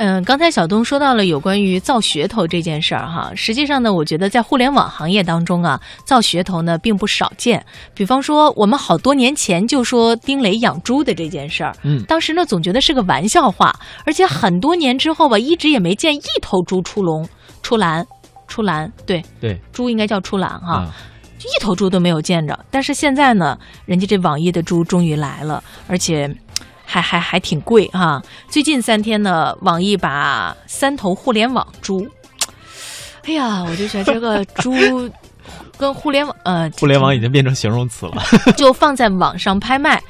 嗯，刚才小东说到了有关于造噱头这件事儿哈，实际上呢，我觉得在互联网行业当中啊，造噱头呢并不少见。比方说，我们好多年前就说丁磊养猪的这件事儿，嗯，当时呢总觉得是个玩笑话，而且很多年之后吧，一直也没见一头猪出笼、出栏、出栏，对对，猪应该叫出栏哈。啊，一头猪都没有见着。但是现在呢，人家这网易的猪终于来了，而且还还还挺贵哈、最近三天呢，网易把三头互联网猪，哎呀，我就觉得这个猪跟互联网呃，互联网已经变成形容词了。就放在网上拍卖。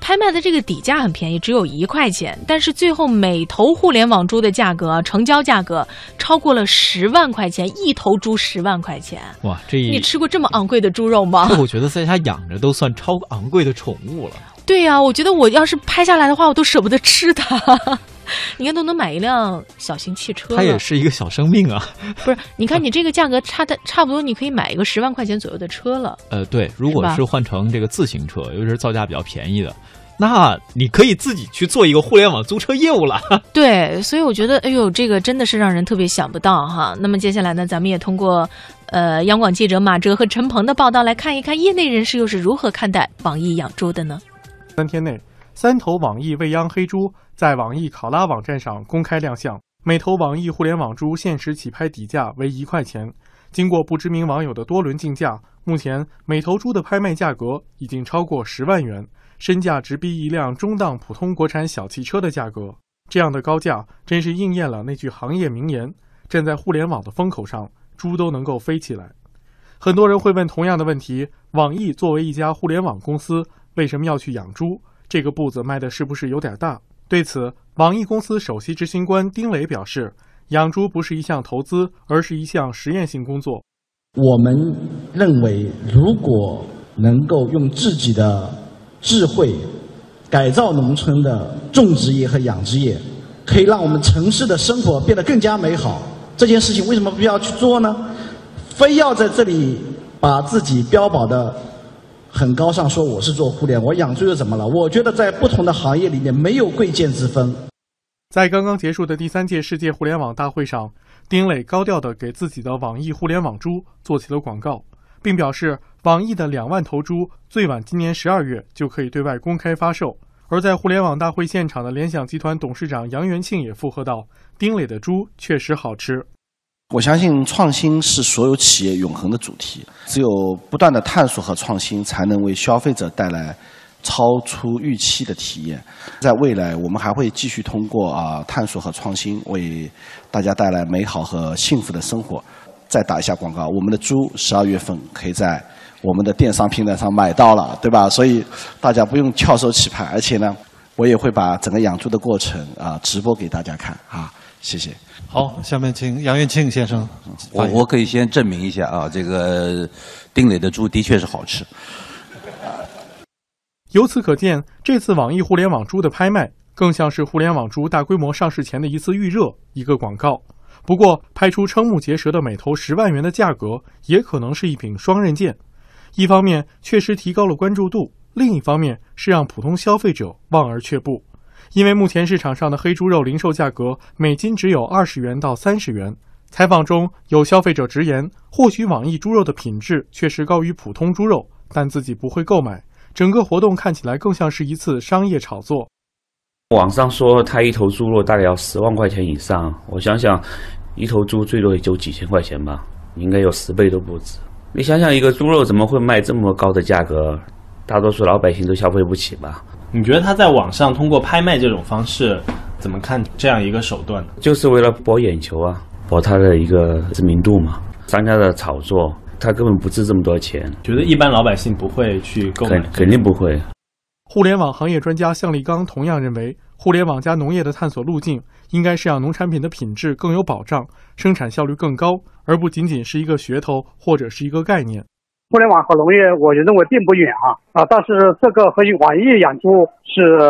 拍卖的这个底价很便宜，只有一块钱，但是最后每头互联网猪的价格成交价格超过了十万块钱，一头猪十万块钱。哇，这你吃过这么昂贵的猪肉吗？我觉得在家养着都算超昂贵的宠物了。对呀、我觉得我要是拍下来的话，我都舍不得吃它。你看，都能买一辆小型汽车。它也是一个小生命啊。不是？你看你这个价格差的差不多，你可以买一个十万块钱左右的车了。呃，对，如果是换成这个自行车，尤其是造价比较便宜的，那你可以自己去做一个互联网租车业务了。对，所以我觉得，哎呦，这个真的是让人特别想不到哈。那么接下来呢，咱们也通过呃央广记者马哲和陈鹏的报道来看一看，业内人士又是如何看待网易养猪的呢？三天内，三头网易未央黑猪在网易考拉网站上公开亮相，每头网易互联网猪限时起拍底价为一块钱。经过不知名网友的多轮竞价，目前每头猪的拍卖价格已经超过十万元，身价直逼一辆中档普通国产小汽车的价格。这样的高价，真是应验了那句行业名言：站在互联网的风口上，猪都能够飞起来。很多人会问同样的问题：网易作为一家互联网公司，为什么要去养猪？这个步子迈的是不是有点大？对此，网易公司首席执行官丁磊表示，养猪不是一项投资，而是一项实验性工作。我们认为，如果能够用自己的智慧改造农村的种植业和养殖业，可以让我们城市的生活变得更加美好。这件事情为什么不要去做呢？非要在这里把自己标榜的很高尚，说我是做互联网，我养猪又怎么了？我觉得在不同的行业里面没有贵贱之分。在刚刚结束的第三届世界互联网大会上，丁磊高调地给自己的网易互联网猪做起了广告，并表示网易的两万头猪最晚今年十二月就可以对外公开发售。而在互联网大会现场的联想集团董事长杨元庆也附和道：“丁磊的猪确实好吃。”我相信创新是所有企业永恒的主题，只有不断的探索和创新，才能为消费者带来超出预期的体验。在未来，我们还会继续通过啊探索和创新，为大家带来美好和幸福的生活。再打一下广告，我们的猪十二月份可以在我们的电商平台上买到了，对吧？所以大家不用翘首企盼，而且呢，我也会把整个养猪的过程啊直播给大家看啊，谢谢。好，下面请杨元庆先生。我我可以先证明一下啊，这个丁磊的猪的确是好吃。由此可见，这次网易互联网猪的拍卖更像是互联网猪大规模上市前的一次预热，一个广告。不过，拍出瞠目结舌的每头十万元的价格，也可能是一柄双刃剑。一方面确实提高了关注度，另一方面是让普通消费者望而却步。因为目前市场上的黑猪肉零售价格每斤只有二十元到三十元。采访中有消费者直言，或许网易猪肉的品质确实高于普通猪肉，但自己不会购买。整个活动看起来更像是一次商业炒作。网上说他一头猪肉大概要十万块钱以上，我想想，一头猪最多也就几千块钱吧，应该有十倍都不止。你想想，一个猪肉怎么会卖这么高的价格？大多数老百姓都消费不起吧？你觉得他在网上通过拍卖这种方式，怎么看这样一个手段呢？就是为了博眼球啊，博他的一个知名度嘛。商家的炒作，他根本不值这么多钱。觉得一般老百姓不会去购买肯，肯定不会。互联网行业专家向立刚同样认为，互联网加农业的探索路径应该是让农产品的品质更有保障，生产效率更高，而不仅仅是一个噱头或者是一个概念。互联网和农业，我认为并不远啊啊！但是这个和网易养猪是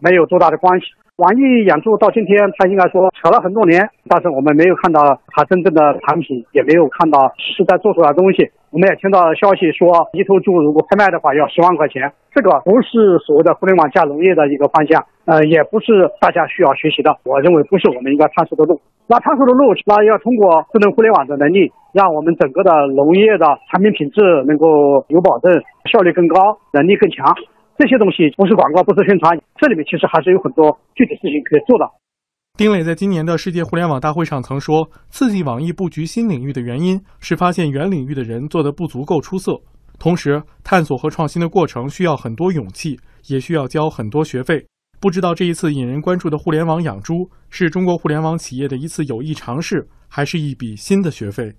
没有多大的关系。网易养猪到今天，它应该说扯了很多年，但是我们没有看到它真正的产品，也没有看到实在做出来的东西。我们也听到消息说，一头猪如果拍卖的话要十万块钱，这个不是所谓的互联网加农业的一个方向。呃，也不是大家需要学习的。我认为不是我们应该探索的路。那探索的路，那要通过智能互联网的能力，让我们整个的农业的产品品质能够有保证，效率更高，能力更强。这些东西不是广告，不是宣传，这里面其实还是有很多具体事情可以做的。丁磊在今年的世界互联网大会上曾说，刺激网易布局新领域的原因是发现原领域的人做得不足够出色。同时，探索和创新的过程需要很多勇气，也需要交很多学费。不知道这一次引人关注的互联网养猪，是中国互联网企业的一次有益尝试，还是一笔新的学费？